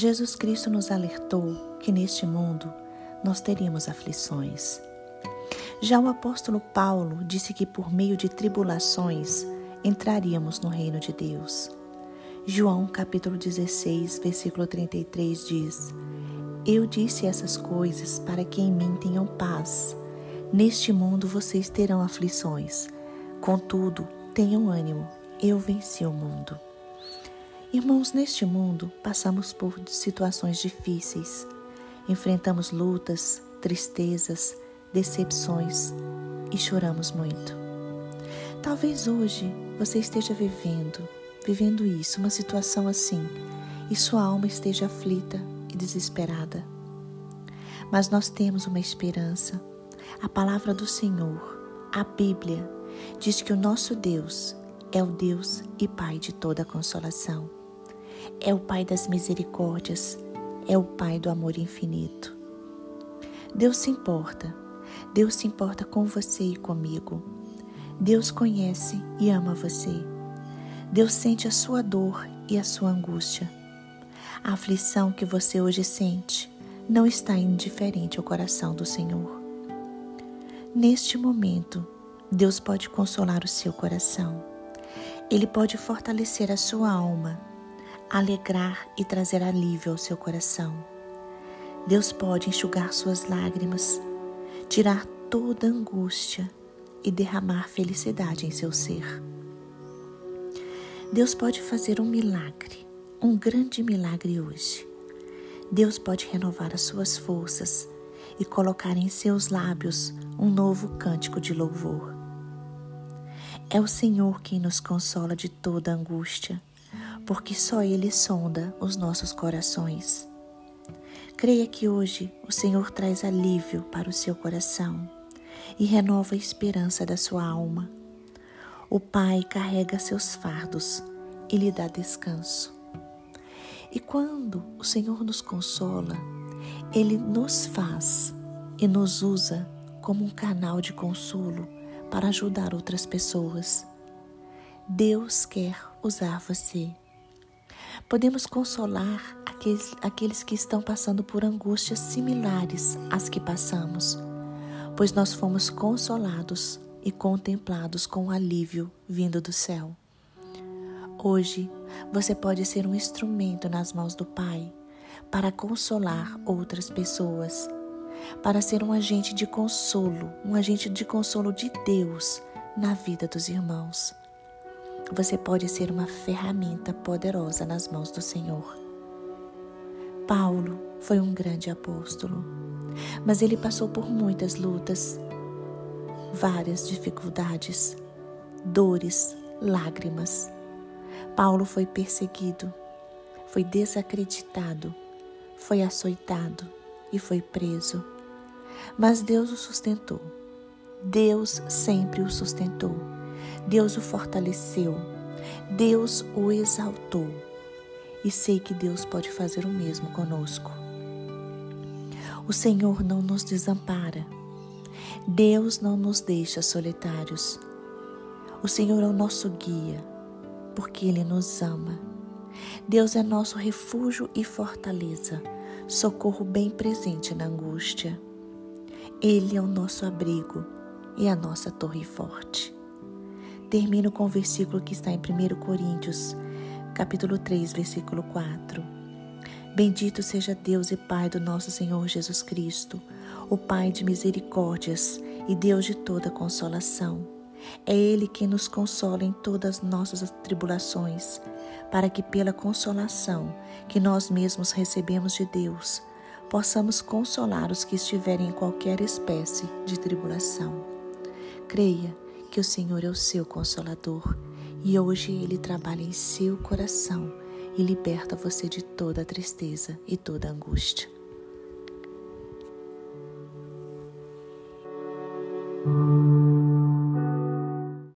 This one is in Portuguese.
Jesus Cristo nos alertou que neste mundo nós teríamos aflições. Já o apóstolo Paulo disse que por meio de tribulações entraríamos no reino de Deus. João capítulo 16, versículo 33 diz: Eu disse essas coisas para que em mim tenham paz. Neste mundo vocês terão aflições. Contudo, tenham ânimo, eu venci o mundo. Irmãos, neste mundo passamos por situações difíceis. Enfrentamos lutas, tristezas, decepções e choramos muito. Talvez hoje você esteja vivendo vivendo isso, uma situação assim, e sua alma esteja aflita e desesperada. Mas nós temos uma esperança. A palavra do Senhor, a Bíblia, diz que o nosso Deus é o Deus e Pai de toda consolação. É o Pai das misericórdias, é o Pai do amor infinito. Deus se importa, Deus se importa com você e comigo. Deus conhece e ama você. Deus sente a sua dor e a sua angústia. A aflição que você hoje sente não está indiferente ao coração do Senhor. Neste momento, Deus pode consolar o seu coração. Ele pode fortalecer a sua alma, alegrar e trazer alívio ao seu coração. Deus pode enxugar suas lágrimas, tirar toda angústia e derramar felicidade em seu ser. Deus pode fazer um milagre, um grande milagre hoje. Deus pode renovar as suas forças e colocar em seus lábios um novo cântico de louvor. É o Senhor quem nos consola de toda angústia, porque só Ele sonda os nossos corações. Creia que hoje o Senhor traz alívio para o seu coração e renova a esperança da sua alma o Pai carrega seus fardos e lhe dá descanso. E quando o Senhor nos consola, Ele nos faz e nos usa como um canal de consolo para ajudar outras pessoas. Deus quer usar você. Podemos consolar aqueles, aqueles que estão passando por angústias similares às que passamos, pois nós fomos consolados e contemplados com alívio vindo do céu. Hoje você pode ser um instrumento nas mãos do Pai para consolar outras pessoas, para ser um agente de consolo, um agente de consolo de Deus na vida dos irmãos. Você pode ser uma ferramenta poderosa nas mãos do Senhor. Paulo foi um grande apóstolo, mas ele passou por muitas lutas várias dificuldades, dores, lágrimas. Paulo foi perseguido, foi desacreditado, foi açoitado e foi preso. Mas Deus o sustentou. Deus sempre o sustentou. Deus o fortaleceu. Deus o exaltou. E sei que Deus pode fazer o mesmo conosco. O Senhor não nos desampara Deus não nos deixa solitários. O Senhor é o nosso guia, porque Ele nos ama. Deus é nosso refúgio e fortaleza, socorro bem presente na angústia. Ele é o nosso abrigo e a nossa torre forte. Termino com o versículo que está em 1 Coríntios, capítulo 3, versículo 4. Bendito seja Deus e Pai do nosso Senhor Jesus Cristo o Pai de misericórdias e Deus de toda consolação. É Ele quem nos consola em todas as nossas tribulações, para que pela consolação que nós mesmos recebemos de Deus, possamos consolar os que estiverem em qualquer espécie de tribulação. Creia que o Senhor é o seu consolador e hoje Ele trabalha em seu coração e liberta você de toda a tristeza e toda a angústia. Música